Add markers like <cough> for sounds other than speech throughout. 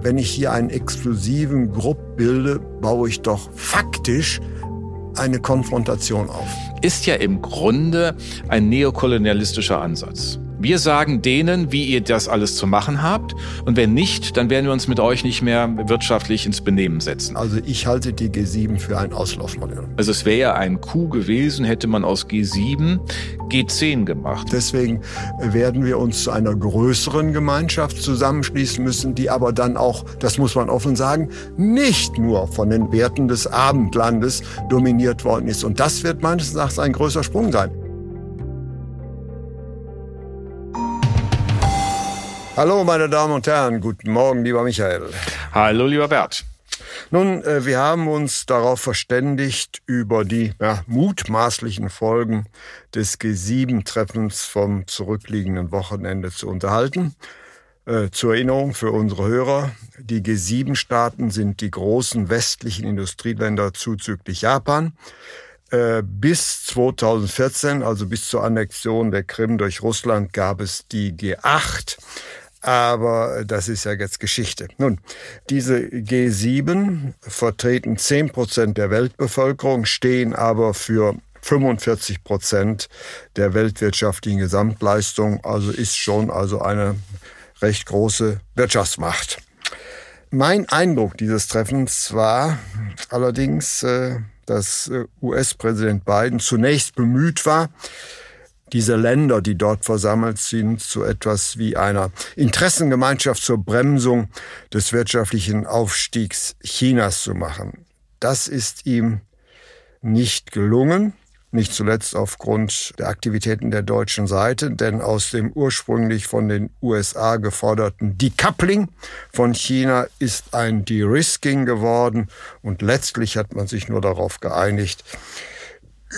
Wenn ich hier einen exklusiven Grupp bilde, baue ich doch faktisch eine Konfrontation auf. Ist ja im Grunde ein neokolonialistischer Ansatz. Wir sagen denen, wie ihr das alles zu machen habt. Und wenn nicht, dann werden wir uns mit euch nicht mehr wirtschaftlich ins Benehmen setzen. Also ich halte die G7 für ein Auslaufmodell. Also es wäre ja ein Coup gewesen, hätte man aus G7 G10 gemacht. Deswegen werden wir uns zu einer größeren Gemeinschaft zusammenschließen müssen, die aber dann auch, das muss man offen sagen, nicht nur von den Werten des Abendlandes dominiert worden ist. Und das wird meines Erachtens ein größer Sprung sein. Hallo, meine Damen und Herren. Guten Morgen, lieber Michael. Hallo, lieber Bert. Nun, äh, wir haben uns darauf verständigt, über die ja, mutmaßlichen Folgen des G7-Treffens vom zurückliegenden Wochenende zu unterhalten. Äh, zur Erinnerung für unsere Hörer, die G7-Staaten sind die großen westlichen Industrieländer zuzüglich Japan. Äh, bis 2014, also bis zur Annexion der Krim durch Russland, gab es die G8 aber das ist ja jetzt Geschichte. Nun, diese G7 vertreten 10 Prozent der Weltbevölkerung, stehen aber für 45 Prozent der weltwirtschaftlichen Gesamtleistung, also ist schon also eine recht große Wirtschaftsmacht. Mein Eindruck dieses Treffens war allerdings, äh, dass äh, US-Präsident Biden zunächst bemüht war, diese Länder, die dort versammelt sind, zu etwas wie einer Interessengemeinschaft zur Bremsung des wirtschaftlichen Aufstiegs Chinas zu machen. Das ist ihm nicht gelungen, nicht zuletzt aufgrund der Aktivitäten der deutschen Seite, denn aus dem ursprünglich von den USA geforderten Decoupling von China ist ein De-Risking geworden und letztlich hat man sich nur darauf geeinigt,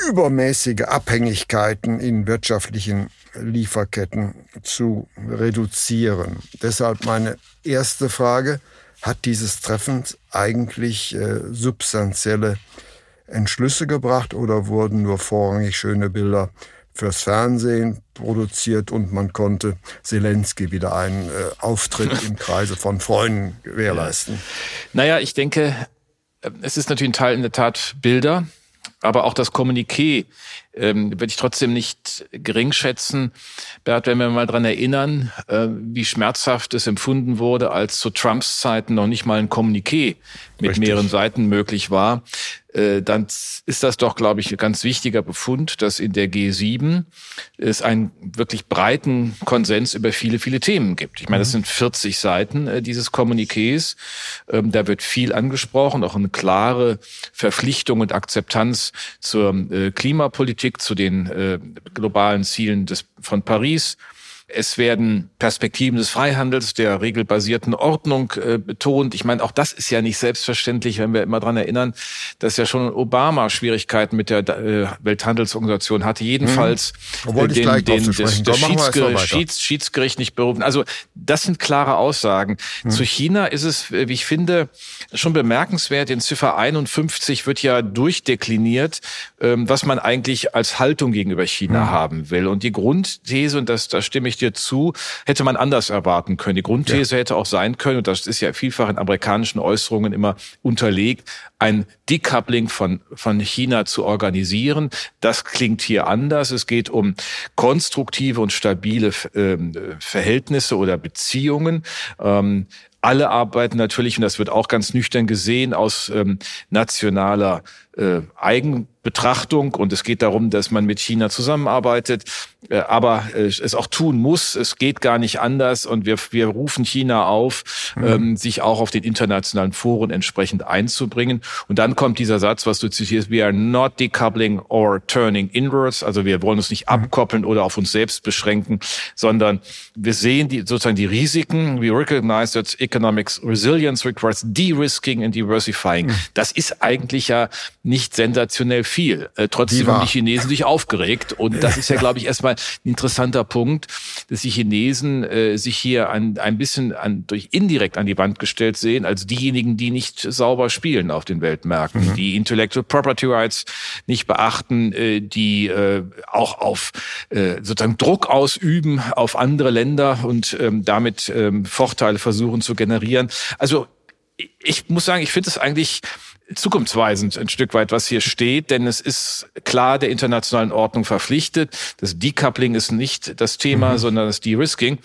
übermäßige Abhängigkeiten in wirtschaftlichen Lieferketten zu reduzieren. Deshalb meine erste Frage, hat dieses Treffen eigentlich äh, substanzielle Entschlüsse gebracht oder wurden nur vorrangig schöne Bilder fürs Fernsehen produziert und man konnte Zelensky wieder einen äh, Auftritt im Kreise von Freunden gewährleisten? Naja, ich denke, es ist natürlich ein Teil in der Tat Bilder, aber auch das Kommuniqué ähm, würde ich trotzdem nicht gering schätzen. Bert, wenn wir mal dran erinnern, äh, wie schmerzhaft es empfunden wurde, als zu Trumps Zeiten noch nicht mal ein Kommuniqué mit Richtig. mehreren Seiten möglich war, dann ist das doch, glaube ich, ein ganz wichtiger Befund, dass in der G7 es einen wirklich breiten Konsens über viele, viele Themen gibt. Ich meine, das mhm. sind 40 Seiten äh, dieses Kommuniqués. Ähm, da wird viel angesprochen, auch eine klare Verpflichtung und Akzeptanz zur äh, Klimapolitik, zu den globalen Zielen des, von Paris es werden Perspektiven des Freihandels, der regelbasierten Ordnung äh, betont. Ich meine, auch das ist ja nicht selbstverständlich, wenn wir immer dran erinnern, dass ja schon Obama Schwierigkeiten mit der äh, Welthandelsorganisation hatte. Jedenfalls hm. äh, den, den, das, das Schiedsgericht, Schieds, Schiedsgericht nicht berufen. Also das sind klare Aussagen. Hm. Zu China ist es, wie ich finde, schon bemerkenswert. In Ziffer 51 wird ja durchdekliniert, ähm, was man eigentlich als Haltung gegenüber China hm. haben will. Und die Grundthese, und das, da stimme ich dir zu, hätte man anders erwarten können. Die Grundthese ja. hätte auch sein können, und das ist ja vielfach in amerikanischen Äußerungen immer unterlegt, ein Decoupling von, von China zu organisieren. Das klingt hier anders. Es geht um konstruktive und stabile äh, Verhältnisse oder Beziehungen. Ähm, alle arbeiten natürlich, und das wird auch ganz nüchtern gesehen, aus ähm, nationaler äh, Eigen Betrachtung und es geht darum, dass man mit China zusammenarbeitet, äh, aber äh, es auch tun muss. Es geht gar nicht anders und wir, wir rufen China auf, mhm. ähm, sich auch auf den internationalen Foren entsprechend einzubringen. Und dann kommt dieser Satz, was du zitierst, we are not decoupling or turning inwards. Also wir wollen uns nicht mhm. abkoppeln oder auf uns selbst beschränken, sondern wir sehen die, sozusagen die Risiken. We recognize that economic resilience requires de-risking and diversifying. Mhm. Das ist eigentlich ja nicht sensationell viel. Äh, trotzdem haben die Chinesen sich aufgeregt. Und das ist ja, glaube ich, erstmal ein interessanter Punkt, dass die Chinesen äh, sich hier an, ein bisschen an, durch indirekt an die Wand gestellt sehen, als diejenigen, die nicht sauber spielen auf den Weltmärkten, mhm. die Intellectual Property Rights nicht beachten, äh, die äh, auch auf äh, sozusagen Druck ausüben auf andere Länder und ähm, damit ähm, Vorteile versuchen zu generieren. Also ich muss sagen, ich finde es eigentlich zukunftsweisend ein Stück weit, was hier steht, denn es ist klar der internationalen Ordnung verpflichtet. Das Decoupling ist nicht das Thema, mhm. sondern das De-Risking.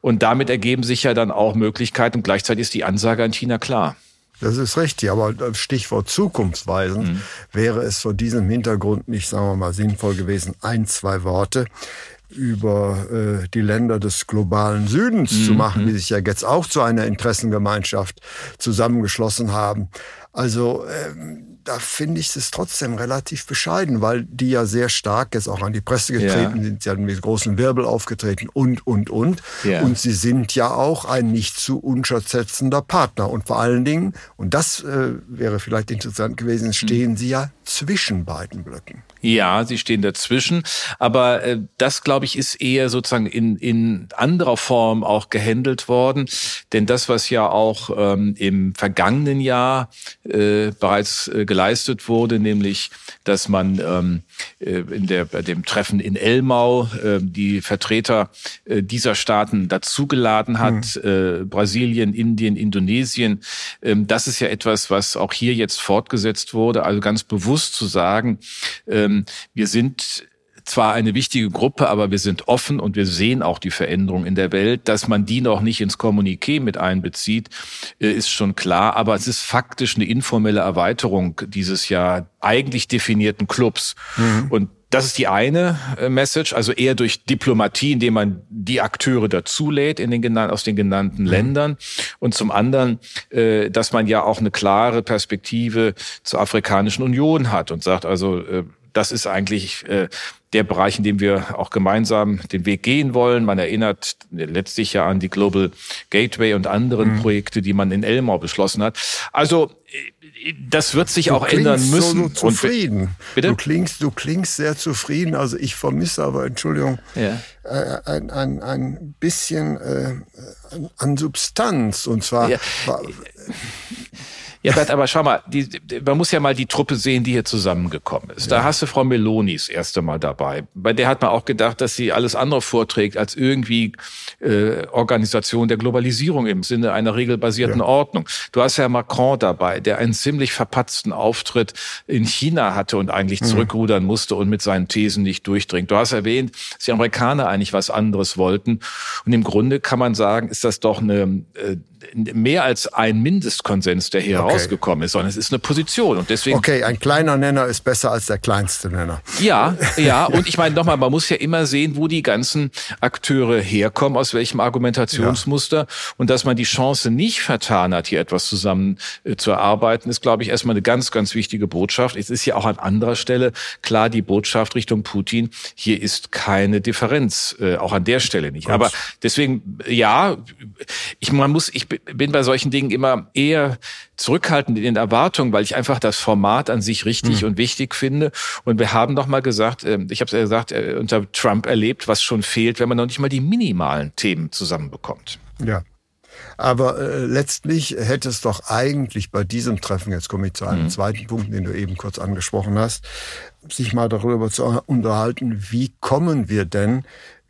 Und damit ergeben sich ja dann auch Möglichkeiten und gleichzeitig ist die Ansage an China klar. Das ist richtig, aber Stichwort zukunftsweisend mhm. wäre es vor diesem Hintergrund nicht, sagen wir mal, sinnvoll gewesen, ein, zwei Worte über äh, die Länder des globalen Südens mhm. zu machen, die sich ja jetzt auch zu einer Interessengemeinschaft zusammengeschlossen haben. Also ähm, da finde ich es trotzdem relativ bescheiden, weil die ja sehr stark jetzt auch an die Presse getreten ja. sind, sie haben mit großen Wirbel aufgetreten und, und, und. Ja. Und sie sind ja auch ein nicht zu unterschätzender Partner. Und vor allen Dingen, und das äh, wäre vielleicht interessant gewesen, stehen mhm. sie ja zwischen beiden Blöcken. Ja, sie stehen dazwischen. Aber äh, das, glaube ich, ist eher sozusagen in, in anderer Form auch gehandelt worden. Denn das, was ja auch ähm, im vergangenen Jahr äh, bereits äh, geleistet wurde, nämlich, dass man ähm, äh, in der, bei dem Treffen in Elmau äh, die Vertreter äh, dieser Staaten dazugeladen hat, mhm. äh, Brasilien, Indien, Indonesien. Ähm, das ist ja etwas, was auch hier jetzt fortgesetzt wurde. Also ganz bewusst zu sagen, ähm, ähm, wir sind zwar eine wichtige Gruppe, aber wir sind offen und wir sehen auch die Veränderung in der Welt. Dass man die noch nicht ins Kommuniqué mit einbezieht, äh, ist schon klar. Aber es ist faktisch eine informelle Erweiterung dieses ja eigentlich definierten Clubs. Mhm. Und das ist die eine äh, Message, also eher durch Diplomatie, indem man die Akteure dazulädt in den aus den genannten mhm. Ländern. Und zum anderen, äh, dass man ja auch eine klare Perspektive zur Afrikanischen Union hat und sagt, also das ist eigentlich äh, der Bereich, in dem wir auch gemeinsam den Weg gehen wollen. Man erinnert letztlich ja an die Global Gateway und anderen mhm. Projekte, die man in Elmau beschlossen hat. Also äh, das wird sich du auch ändern müssen. So, zufrieden. Und, bitte? Du klingst, du klingst sehr zufrieden. Also ich vermisse aber, Entschuldigung, ja. äh, ein, ein, ein bisschen äh, an Substanz. Und zwar ja. Ja, Bert, aber schau mal, die, man muss ja mal die Truppe sehen, die hier zusammengekommen ist. Ja. Da hast du Frau Meloni das erste Mal dabei. Bei der hat man auch gedacht, dass sie alles andere vorträgt als irgendwie äh, Organisation der Globalisierung im Sinne einer regelbasierten ja. Ordnung. Du hast ja Macron dabei, der einen ziemlich verpatzten Auftritt in China hatte und eigentlich mhm. zurückrudern musste und mit seinen Thesen nicht durchdringt. Du hast erwähnt, dass die Amerikaner eigentlich was anderes wollten. Und im Grunde kann man sagen, ist das doch eine äh, mehr als ein Mindestkonsens, der hier okay. rausgekommen ist, sondern es ist eine Position. Und deswegen. Okay, ein kleiner Nenner ist besser als der kleinste Nenner. Ja, ja. Und ich meine nochmal, man muss ja immer sehen, wo die ganzen Akteure herkommen, aus welchem Argumentationsmuster. Ja. Und dass man die Chance nicht vertan hat, hier etwas zusammen äh, zu erarbeiten, ist, glaube ich, erstmal eine ganz, ganz wichtige Botschaft. Es ist ja auch an anderer Stelle klar die Botschaft Richtung Putin. Hier ist keine Differenz, äh, auch an der Stelle nicht. Gut. Aber deswegen, ja, ich, man muss, ich bin bei solchen Dingen immer eher zurückhaltend in den Erwartungen, weil ich einfach das Format an sich richtig mhm. und wichtig finde. Und wir haben doch mal gesagt, ähm, ich habe es ja gesagt, äh, unter Trump erlebt, was schon fehlt, wenn man noch nicht mal die minimalen Themen zusammenbekommt. Ja. Aber äh, letztlich hätte es doch eigentlich bei diesem Treffen, jetzt komme ich zu einem mhm. zweiten Punkt, den du eben kurz angesprochen hast, sich mal darüber zu unterhalten, wie kommen wir denn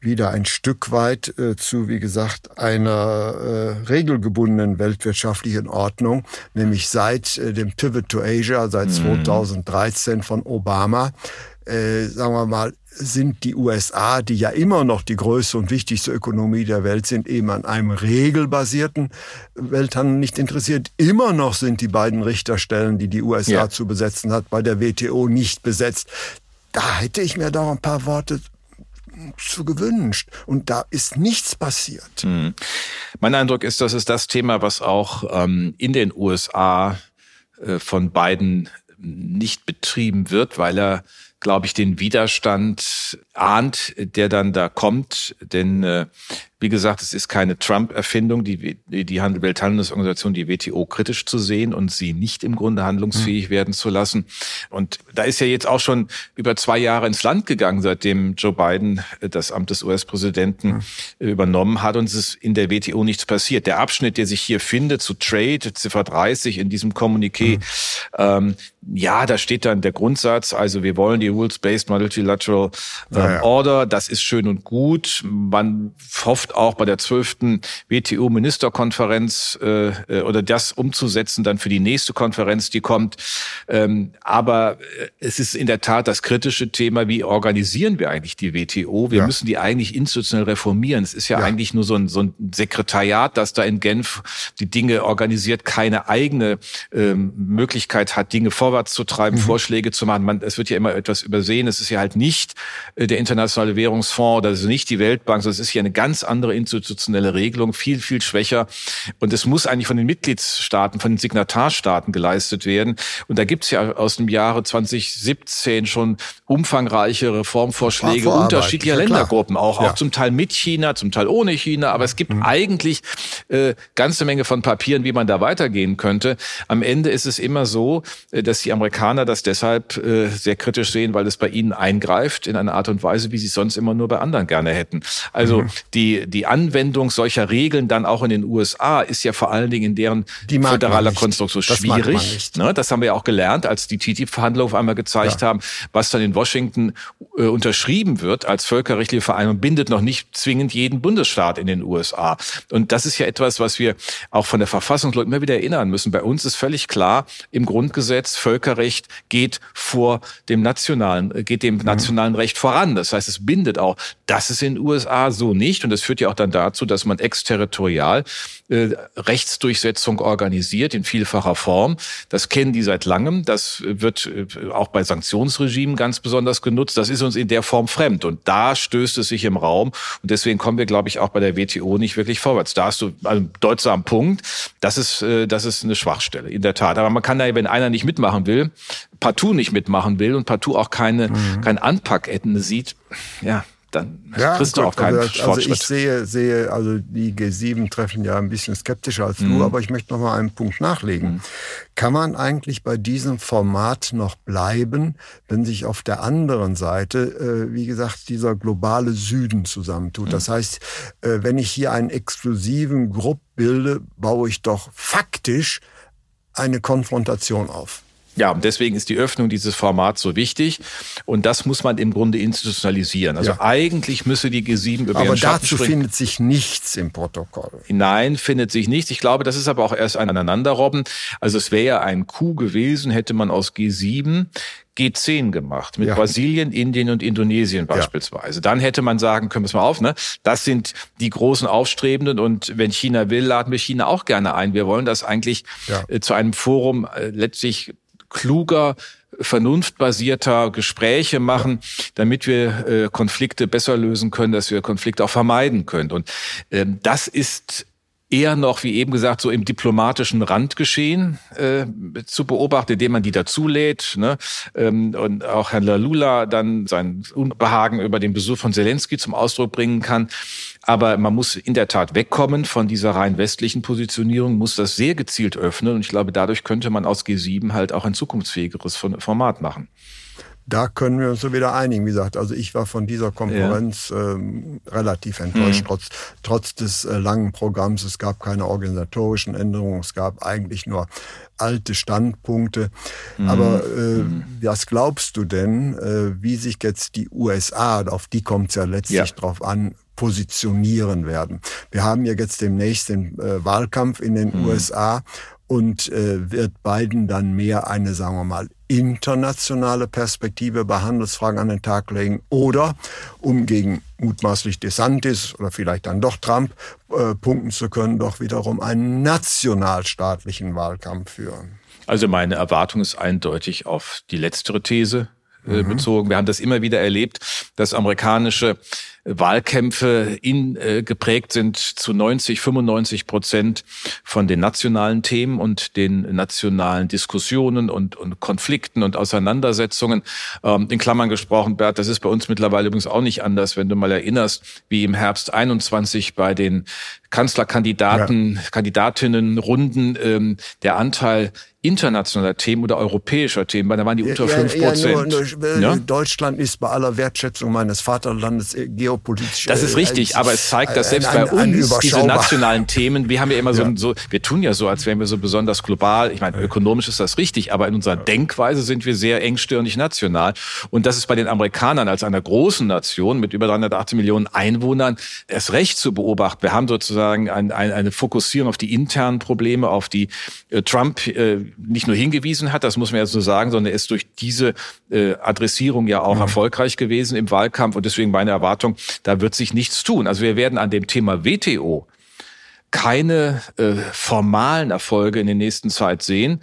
wieder ein Stück weit äh, zu, wie gesagt, einer äh, regelgebundenen weltwirtschaftlichen Ordnung, nämlich seit äh, dem Pivot to Asia, seit mhm. 2013 von Obama, äh, sagen wir mal, sind die USA, die ja immer noch die größte und wichtigste Ökonomie der Welt sind, eben an einem regelbasierten Welthandel nicht interessiert. Immer noch sind die beiden Richterstellen, die die USA ja. zu besetzen hat, bei der WTO nicht besetzt. Da hätte ich mir doch ein paar Worte zu gewünscht. Und da ist nichts passiert. Mhm. Mein Eindruck ist, dass es das Thema, was auch ähm, in den USA äh, von beiden nicht betrieben wird, weil er glaube ich, den Widerstand ahnt, der dann da kommt. Denn äh, wie gesagt, es ist keine Trump-Erfindung, die, die Welthandelsorganisation, die WTO kritisch zu sehen und sie nicht im Grunde handlungsfähig mhm. werden zu lassen. Und da ist ja jetzt auch schon über zwei Jahre ins Land gegangen, seitdem Joe Biden äh, das Amt des US-Präsidenten mhm. übernommen hat und es ist in der WTO nichts passiert. Der Abschnitt, der sich hier findet zu Trade, Ziffer 30 in diesem Kommuniqué, mhm. ähm, ja, da steht dann der Grundsatz, also wir wollen die Rules-Based Multilateral ähm, ja, ja. Order, das ist schön und gut. Man hofft auch bei der zwölften WTO-Ministerkonferenz äh, äh, oder das umzusetzen dann für die nächste Konferenz, die kommt. Ähm, aber äh, es ist in der Tat das kritische Thema, wie organisieren wir eigentlich die WTO? Wir ja. müssen die eigentlich institutionell reformieren. Es ist ja, ja, eigentlich nur so ein, so ein Sekretariat, das da in Genf die Dinge organisiert, keine eigene ähm, Möglichkeit hat, Dinge vorwärts zu treiben, mhm. Vorschläge zu machen. Man, es wird ja immer etwas übersehen. Es ist ja halt nicht äh, der internationale Währungsfonds, das ist nicht die Weltbank, sondern es ist ja eine ganz andere institutionelle Regelung, viel, viel schwächer. Und es muss eigentlich von den Mitgliedstaaten, von den Signatarstaaten geleistet werden. Und da gibt es ja aus dem Jahre 2017 schon umfangreiche Reformvorschläge unterschiedlicher ja, Ländergruppen, auch, ja. auch zum Teil mit China, zum Teil ohne China. Aber es gibt mhm. eigentlich äh, ganze Menge von Papieren, wie man da weitergehen könnte. Am Ende ist es immer so, äh, dass die Amerikaner das deshalb äh, sehr kritisch sehen, weil es bei ihnen eingreift in einer Art und Weise, wie sie es sonst immer nur bei anderen gerne hätten. Also mhm. die, die Anwendung solcher Regeln dann auch in den USA ist ja vor allen Dingen in deren föderaler Konstruktion schwierig. Das, ne? das haben wir ja auch gelernt, als die TTIP-Verhandlungen auf einmal gezeigt ja. haben, was dann in Washington äh, unterschrieben wird als völkerrechtliche Vereinbarung, bindet noch nicht zwingend jeden Bundesstaat in den USA. Und das ist ja etwas, was wir auch von der Verfassung immer wieder erinnern müssen. Bei uns ist völlig klar, im Grundgesetz, Völkerrecht geht vor dem nationalen, äh, geht dem mhm. nationalen Recht voran. Das heißt, es bindet auch. Das ist in den USA so nicht. Und das führt ja auch dann dazu, dass man exterritorial äh, Rechtsdurchsetzung organisiert in vielfacher Form. Das kennen die seit langem. Das wird äh, auch bei Sanktionsregimen ganz besonders genutzt. Das ist uns in der Form fremd. Und da stößt es sich im Raum. Und deswegen kommen wir, glaube ich, auch bei der WTO nicht wirklich vorwärts. Da hast du einen deutsamen Punkt. Das ist, äh, das ist eine Schwachstelle, in der Tat. Aber man kann da, wenn einer nicht mitmachen will, partout nicht mitmachen will und partout auch keine, mhm. kein Anpackende sieht, ja, dann ja, kriegst du auch keinen also, also ich sehe, sehe, also die G7-Treffen ja ein bisschen skeptischer als mhm. du, aber ich möchte noch mal einen Punkt nachlegen. Mhm. Kann man eigentlich bei diesem Format noch bleiben, wenn sich auf der anderen Seite, äh, wie gesagt, dieser globale Süden zusammentut? Mhm. Das heißt, äh, wenn ich hier einen exklusiven Grupp bilde, baue ich doch faktisch eine Konfrontation auf. Ja, und deswegen ist die Öffnung dieses Formats so wichtig. Und das muss man im Grunde institutionalisieren. Also ja. eigentlich müsse die G7 über Aber dazu findet sich nichts im Protokoll. Nein, findet sich nichts. Ich glaube, das ist aber auch erst ein Aneinanderrobben. Also es wäre ja ein Coup gewesen, hätte man aus G7 G10 gemacht mit ja. Brasilien, Indien und Indonesien beispielsweise. Ja. Dann hätte man sagen können, pass mal auf, ne? Das sind die großen Aufstrebenden und wenn China will, laden wir China auch gerne ein. Wir wollen das eigentlich ja. äh, zu einem Forum äh, letztlich kluger, vernunftbasierter Gespräche machen, damit wir äh, Konflikte besser lösen können, dass wir Konflikte auch vermeiden können. Und ähm, das ist eher noch, wie eben gesagt, so im diplomatischen Randgeschehen äh, zu beobachten, indem man die dazulädt. Ne? Ähm, und auch Herr Lalula dann sein Unbehagen über den Besuch von Zelensky zum Ausdruck bringen kann. Aber man muss in der Tat wegkommen von dieser rein westlichen Positionierung, muss das sehr gezielt öffnen. Und ich glaube, dadurch könnte man aus G7 halt auch ein zukunftsfähigeres Format machen. Da können wir uns so wieder einigen. Wie gesagt, also ich war von dieser Konferenz ja. ähm, relativ enttäuscht, mhm. trotz, trotz des äh, langen Programms. Es gab keine organisatorischen Änderungen, es gab eigentlich nur alte Standpunkte. Mhm. Aber äh, mhm. was glaubst du denn, äh, wie sich jetzt die USA, auf die kommt es ja letztlich ja. drauf an, positionieren werden? Wir haben ja jetzt demnächst den äh, Wahlkampf in den mhm. USA und äh, wird Biden dann mehr eine, sagen wir mal, internationale Perspektive bei Handelsfragen an den Tag legen oder um gegen mutmaßlich DeSantis oder vielleicht dann doch Trump äh, punkten zu können, doch wiederum einen nationalstaatlichen Wahlkampf führen. Also meine Erwartung ist eindeutig auf die letztere These äh, mhm. bezogen. Wir haben das immer wieder erlebt, dass amerikanische Wahlkämpfe in, äh, geprägt sind zu 90, 95 Prozent von den nationalen Themen und den nationalen Diskussionen und, und Konflikten und Auseinandersetzungen. Ähm, in Klammern gesprochen, Bert, das ist bei uns mittlerweile übrigens auch nicht anders, wenn du mal erinnerst, wie im Herbst 21 bei den Kanzlerkandidaten, ja. Kandidatinnenrunden ähm, der Anteil internationaler Themen oder europäischer Themen, weil da waren die unter fünf ja, Prozent. Ja, ja? Deutschland ist bei aller Wertschätzung meines Vaterlandes äh, geopolitisch. Das ist richtig, aber es zeigt, dass selbst ein, bei uns diese nationalen Themen, wir haben ja immer so, so, wir tun ja so, als wären wir so besonders global. Ich meine, ökonomisch ist das richtig, aber in unserer Denkweise sind wir sehr engstirnig national. Und das ist bei den Amerikanern als einer großen Nation mit über 380 Millionen Einwohnern erst recht zu beobachten. Wir haben sozusagen ein, ein, eine Fokussierung auf die internen Probleme, auf die äh, Trump äh, nicht nur hingewiesen hat, das muss man ja so sagen, sondern er ist durch diese äh, Adressierung ja auch mhm. erfolgreich gewesen im Wahlkampf und deswegen meine Erwartung, da wird sich nichts tun. Also wir werden an dem Thema WTO keine äh, formalen Erfolge in der nächsten Zeit sehen.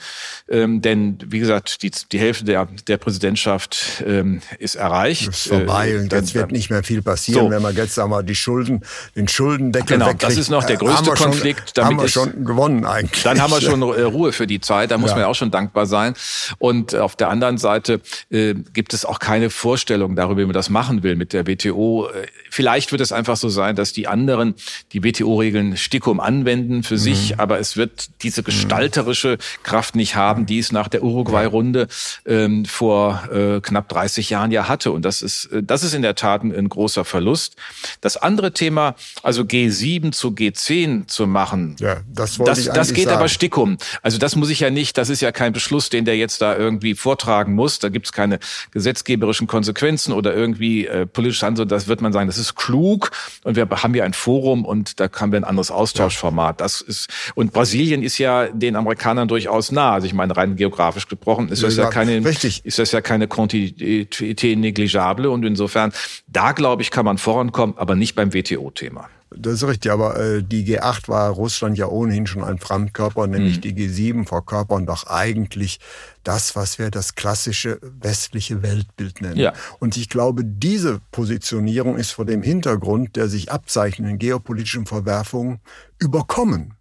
Ähm, denn, wie gesagt, die, die Hälfte der, der Präsidentschaft ähm, ist erreicht. Das ist vorbei äh, und jetzt wird nicht mehr viel passieren, so. wenn man jetzt wir, die Schulden, den Schuldendeckel Genau, wegkriegt. das ist noch der größte Konflikt. Schon, haben wir schon gewonnen eigentlich. Dann haben wir schon <laughs> äh, Ruhe für die Zeit, da muss ja. man ja auch schon dankbar sein. Und auf der anderen Seite äh, gibt es auch keine Vorstellung darüber, wie man das machen will mit der WTO. Äh, vielleicht wird es einfach so sein, dass die anderen die WTO-Regeln stickum anwenden für mhm. sich, aber es wird diese gestalterische Kraft nicht haben, die es nach der Uruguay-Runde ähm, vor äh, knapp 30 Jahren ja hatte. Und das ist, äh, das ist in der Tat ein, ein großer Verlust. Das andere Thema, also G7 zu G10 zu machen, ja, das, das, das geht sagen. aber stickum. Also das muss ich ja nicht, das ist ja kein Beschluss, den der jetzt da irgendwie vortragen muss. Da gibt es keine gesetzgeberischen Konsequenzen oder irgendwie äh, politisch Handeln. Das wird man sagen, das ist klug und wir haben hier ein Forum und da haben wir ein anderes Austausch. Austauschformat. Das ist, und Brasilien ist ja den Amerikanern durchaus nah. Also ich meine, rein geografisch gesprochen ist das ja, ja keine, richtig. ist das ja keine Quantität negligible. Und insofern, da glaube ich, kann man vorankommen, aber nicht beim WTO-Thema. Das ist richtig, aber äh, die G8 war Russland ja ohnehin schon ein Fremdkörper, nämlich mhm. die G7 verkörpern doch eigentlich das, was wir das klassische westliche Weltbild nennen. Ja. Und ich glaube, diese Positionierung ist vor dem Hintergrund der sich abzeichnenden geopolitischen Verwerfungen überkommen.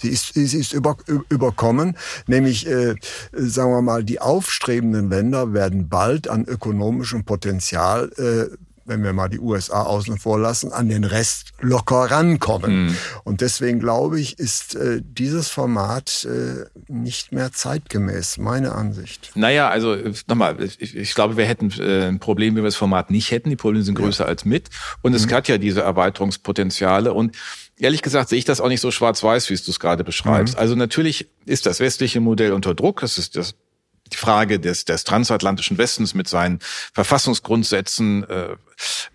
Sie ist, sie ist über, überkommen, nämlich, äh, sagen wir mal, die aufstrebenden Länder werden bald an ökonomischem Potenzial äh, wenn wir mal die USA außen vor lassen, an den Rest locker rankommen. Mhm. Und deswegen glaube ich, ist äh, dieses Format äh, nicht mehr zeitgemäß, meine Ansicht. Naja, also nochmal, ich, ich glaube, wir hätten äh, ein Problem, wenn wir das Format nicht hätten. Die Probleme sind größer ja. als mit. Und es mhm. hat ja diese Erweiterungspotenziale. Und Ehrlich gesagt sehe ich das auch nicht so schwarz-weiß, wie du es gerade beschreibst. Mhm. Also natürlich ist das westliche Modell unter Druck. Es ist das die Frage des, des transatlantischen Westens mit seinen Verfassungsgrundsätzen, äh,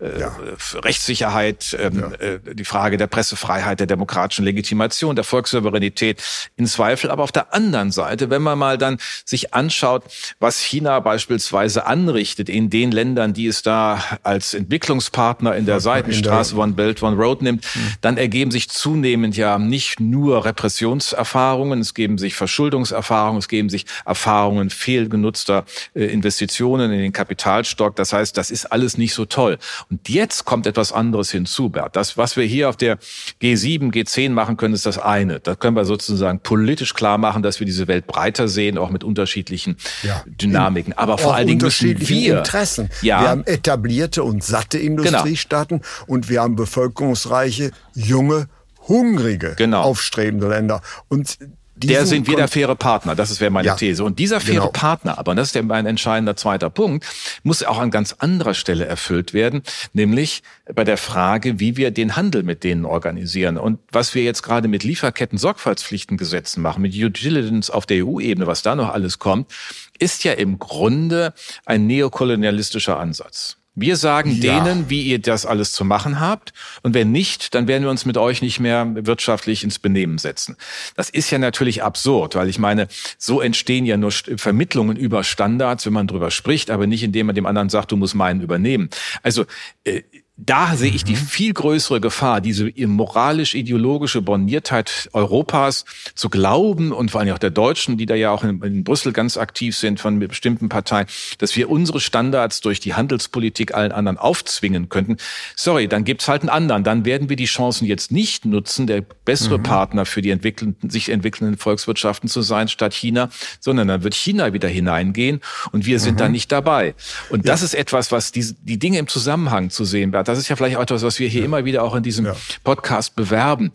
äh, ja. Rechtssicherheit, ähm, ja. äh, die Frage der Pressefreiheit, der demokratischen Legitimation, der Volkssouveränität in Zweifel. Aber auf der anderen Seite, wenn man mal dann sich anschaut, was China beispielsweise anrichtet in den Ländern, die es da als Entwicklungspartner in der Seitenstraße One Belt One Road nimmt, mhm. dann ergeben sich zunehmend ja nicht nur Repressionserfahrungen, es geben sich Verschuldungserfahrungen, es geben sich Erfahrungen fehlgenutzter äh, Investitionen in den Kapitalstock. Das heißt, das ist alles nicht so toll. Und jetzt kommt etwas anderes hinzu, Bert. Das, was wir hier auf der G7, G10 machen können, ist das eine. Da können wir sozusagen politisch klar machen, dass wir diese Welt breiter sehen, auch mit unterschiedlichen ja. Dynamiken. Aber vor allen Dingen müssen wir Interessen. Ja. Wir haben etablierte und satte genau. Industriestaaten genau. und wir haben bevölkerungsreiche, junge, hungrige, genau. aufstrebende Länder. Und der sind wir der faire Partner. Das wäre meine ja, These. Und dieser faire genau. Partner, aber und das ist ja mein entscheidender zweiter Punkt, muss auch an ganz anderer Stelle erfüllt werden, nämlich bei der Frage, wie wir den Handel mit denen organisieren. Und was wir jetzt gerade mit Lieferketten-Sorgfaltspflichtengesetzen machen, mit Due Diligence auf der EU-Ebene, was da noch alles kommt, ist ja im Grunde ein neokolonialistischer Ansatz. Wir sagen ja. denen, wie ihr das alles zu machen habt. Und wenn nicht, dann werden wir uns mit euch nicht mehr wirtschaftlich ins Benehmen setzen. Das ist ja natürlich absurd, weil ich meine, so entstehen ja nur Vermittlungen über Standards, wenn man drüber spricht, aber nicht indem man dem anderen sagt, du musst meinen übernehmen. Also äh, da sehe ich die mhm. viel größere Gefahr, diese moralisch-ideologische Borniertheit Europas zu glauben und vor allem auch der Deutschen, die da ja auch in, in, Brüssel ganz aktiv sind von bestimmten Parteien, dass wir unsere Standards durch die Handelspolitik allen anderen aufzwingen könnten. Sorry, dann gibt's halt einen anderen. Dann werden wir die Chancen jetzt nicht nutzen, der bessere mhm. Partner für die entwickelnden, sich entwickelnden Volkswirtschaften zu sein statt China, sondern dann wird China wieder hineingehen und wir sind mhm. da nicht dabei. Und ja. das ist etwas, was die, die Dinge im Zusammenhang zu sehen das ist ja vielleicht auch etwas, was wir hier ja. immer wieder auch in diesem ja. Podcast bewerben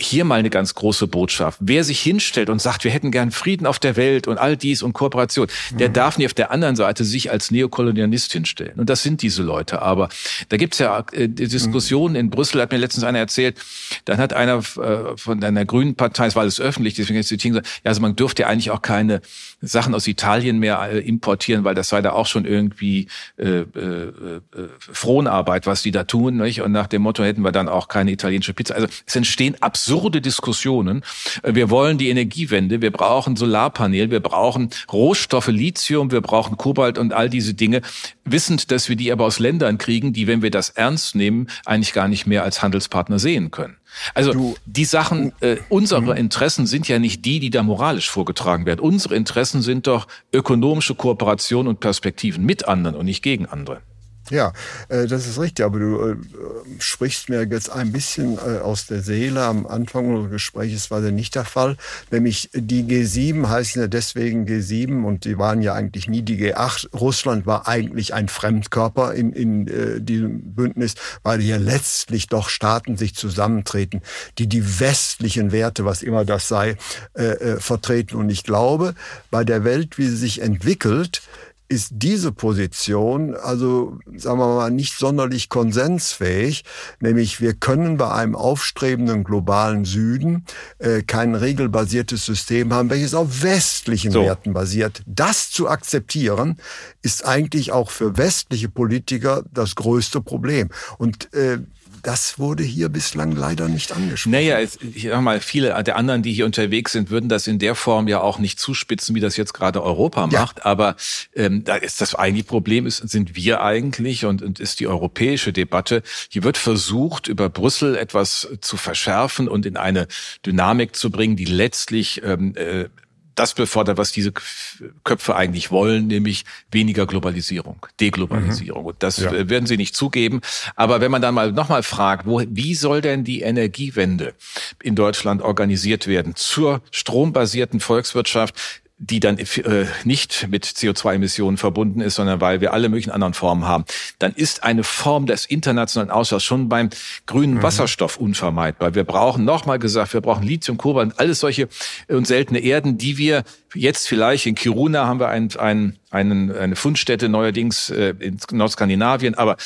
hier mal eine ganz große Botschaft. Wer sich hinstellt und sagt, wir hätten gern Frieden auf der Welt und all dies und Kooperation, der mhm. darf nicht auf der anderen Seite sich als Neokolonialist hinstellen. Und das sind diese Leute. Aber da gibt's ja äh, Diskussionen in Brüssel, hat mir letztens einer erzählt, dann hat einer äh, von einer grünen Partei, es war alles öffentlich, deswegen ist die gesagt, ja, also man dürfte ja eigentlich auch keine Sachen aus Italien mehr äh, importieren, weil das sei da auch schon irgendwie äh, äh, äh, Fronarbeit, was die da tun. Nicht? Und nach dem Motto hätten wir dann auch keine italienische Pizza. Also es entstehen absurde Diskussionen. Äh, wir wollen die Energiewende, wir brauchen Solarpanel, wir brauchen Rohstoffe, Lithium, wir brauchen Kobalt und all diese Dinge, wissend, dass wir die aber aus Ländern kriegen, die, wenn wir das ernst nehmen, eigentlich gar nicht mehr als Handelspartner sehen können. Also du, die Sachen, äh, unsere mhm. Interessen sind ja nicht die, die da moralisch vorgetragen werden. Unsere Interessen sind doch ökonomische Kooperation und Perspektiven mit anderen und nicht gegen andere. Ja, äh, das ist richtig, aber du äh, sprichst mir jetzt ein bisschen äh, aus der Seele. Am Anfang unseres Gesprächs war das nicht der Fall. Nämlich die G7 heißen ja deswegen G7 und die waren ja eigentlich nie die G8. Russland war eigentlich ein Fremdkörper in, in diesem Bündnis, weil hier letztlich doch Staaten sich zusammentreten, die die westlichen Werte, was immer das sei, vertreten. Und ich glaube, bei der Welt, wie sie sich entwickelt, ist diese Position also, sagen wir mal, nicht sonderlich konsensfähig. Nämlich wir können bei einem aufstrebenden globalen Süden äh, kein regelbasiertes System haben, welches auf westlichen so. Werten basiert. Das zu akzeptieren, ist eigentlich auch für westliche Politiker das größte Problem. Und äh, das wurde hier bislang leider nicht angesprochen. Naja, ich sag mal, viele der anderen, die hier unterwegs sind, würden das in der Form ja auch nicht zuspitzen, wie das jetzt gerade Europa macht. Ja. Aber ähm, da ist das eigentlich Problem, ist, sind wir eigentlich und, und ist die europäische Debatte. Hier wird versucht, über Brüssel etwas zu verschärfen und in eine Dynamik zu bringen, die letztlich ähm, äh, das befördert, was diese Köpfe eigentlich wollen, nämlich weniger Globalisierung, Deglobalisierung. Mhm. Und das ja. werden sie nicht zugeben. Aber wenn man dann mal nochmal fragt, wo, wie soll denn die Energiewende in Deutschland organisiert werden zur strombasierten Volkswirtschaft? Die dann äh, nicht mit CO2-Emissionen verbunden ist, sondern weil wir alle möglichen anderen Formen haben, dann ist eine Form des internationalen Austauschs schon beim grünen mhm. Wasserstoff unvermeidbar. Wir brauchen, nochmal gesagt, wir brauchen Lithium, Kobalt, alles solche äh, und seltene Erden, die wir jetzt vielleicht in Kiruna haben wir ein, ein, einen, eine Fundstätte neuerdings äh, in Nordskandinavien, aber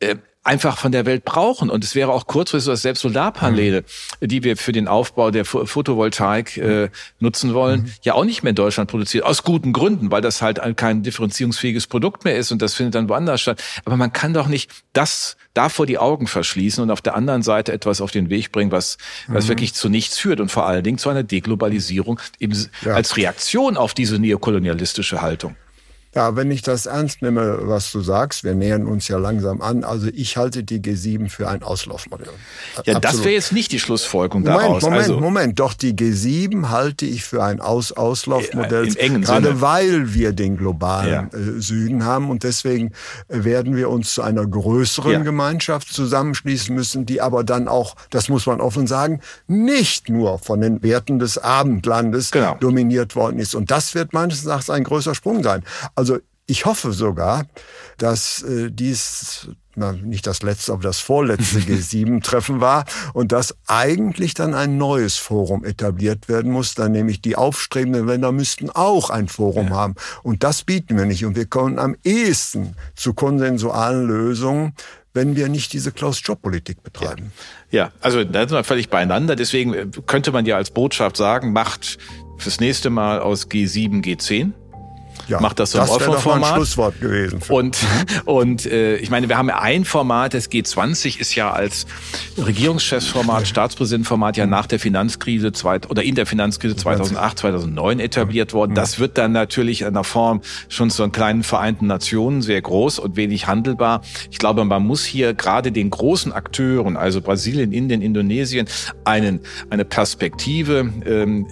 äh, einfach von der Welt brauchen. Und es wäre auch kurzfristig, dass selbst Solarpaneele, mhm. die wir für den Aufbau der Photovoltaik äh, nutzen wollen, mhm. ja auch nicht mehr in Deutschland produziert. Aus guten Gründen, weil das halt kein differenzierungsfähiges Produkt mehr ist und das findet dann woanders statt. Aber man kann doch nicht das davor die Augen verschließen und auf der anderen Seite etwas auf den Weg bringen, was, was mhm. wirklich zu nichts führt und vor allen Dingen zu einer Deglobalisierung eben ja. als Reaktion auf diese neokolonialistische Haltung. Ja, wenn ich das ernst nehme, was du sagst, wir nähern uns ja langsam an. Also ich halte die G7 für ein Auslaufmodell. Ja, Absolut. das wäre jetzt nicht die Schlussfolgerung Moment, daraus. Moment, also, Moment. Doch die G7 halte ich für ein Aus Auslaufmodell. Im engen gerade Sinne. weil wir den globalen ja. äh, Süden haben und deswegen äh, werden wir uns zu einer größeren ja. Gemeinschaft zusammenschließen müssen, die aber dann auch, das muss man offen sagen, nicht nur von den Werten des Abendlandes genau. dominiert worden ist. Und das wird meines Erachtens ein größer Sprung sein. Also ich hoffe sogar, dass äh, dies na, nicht das letzte, aber das vorletzte <laughs> G7-Treffen war und dass eigentlich dann ein neues Forum etabliert werden muss, dann nämlich die aufstrebenden Länder müssten auch ein Forum ja. haben. Und das bieten wir nicht. Und wir kommen am ehesten zu konsensualen Lösungen, wenn wir nicht diese Klaus-Job-Politik betreiben. Ja. ja, also da sind wir völlig beieinander. Deswegen äh, könnte man ja als Botschaft sagen, macht fürs nächste Mal aus G7 G10 ja, macht das so das im Offer-Format. ein Schlusswort gewesen. Und, <laughs> und äh, ich meine, wir haben ja ein Format, das G20 ist ja als Regierungschefsformat, Staatspräsidentenformat ja nach der Finanzkrise zweit, oder in der Finanzkrise 2008, 2009 etabliert worden. Das wird dann natürlich in der Form schon zu einen kleinen Vereinten Nationen sehr groß und wenig handelbar. Ich glaube, man muss hier gerade den großen Akteuren, also Brasilien, Indien, Indonesien, einen, eine Perspektive ähm,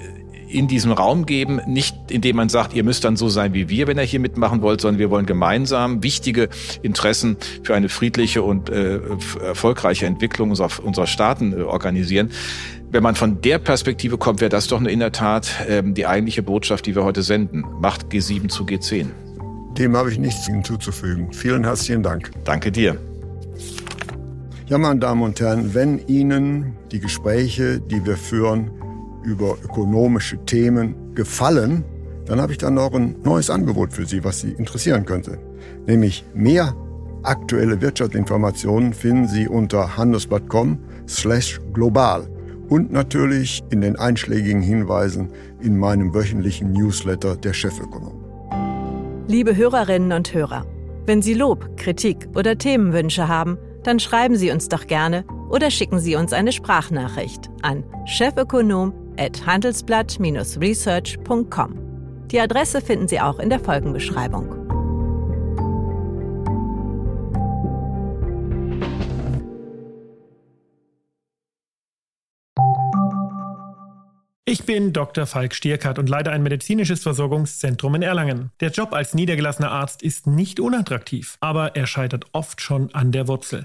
in diesem Raum geben, nicht indem man sagt, ihr müsst dann so sein wie wir, wenn ihr hier mitmachen wollt, sondern wir wollen gemeinsam wichtige Interessen für eine friedliche und äh, erfolgreiche Entwicklung unserer, unserer Staaten äh, organisieren. Wenn man von der Perspektive kommt, wäre das doch in der Tat äh, die eigentliche Botschaft, die wir heute senden. Macht G7 zu G10. Dem habe ich nichts hinzuzufügen. Vielen herzlichen Dank. Danke dir. Ja, meine Damen und Herren, wenn Ihnen die Gespräche, die wir führen, über ökonomische Themen gefallen, dann habe ich dann noch ein neues Angebot für Sie, was Sie interessieren könnte. Nämlich mehr aktuelle Wirtschaftsinformationen finden Sie unter handelsblatt.com slash global und natürlich in den einschlägigen Hinweisen in meinem wöchentlichen Newsletter der Chefökonom. Liebe Hörerinnen und Hörer, wenn Sie Lob, Kritik oder Themenwünsche haben, dann schreiben Sie uns doch gerne oder schicken Sie uns eine Sprachnachricht an chefökonom at handelsblatt-research.com. Die Adresse finden Sie auch in der Folgenbeschreibung. Ich bin Dr. Falk Stierkart und leite ein medizinisches Versorgungszentrum in Erlangen. Der Job als niedergelassener Arzt ist nicht unattraktiv, aber er scheitert oft schon an der Wurzel.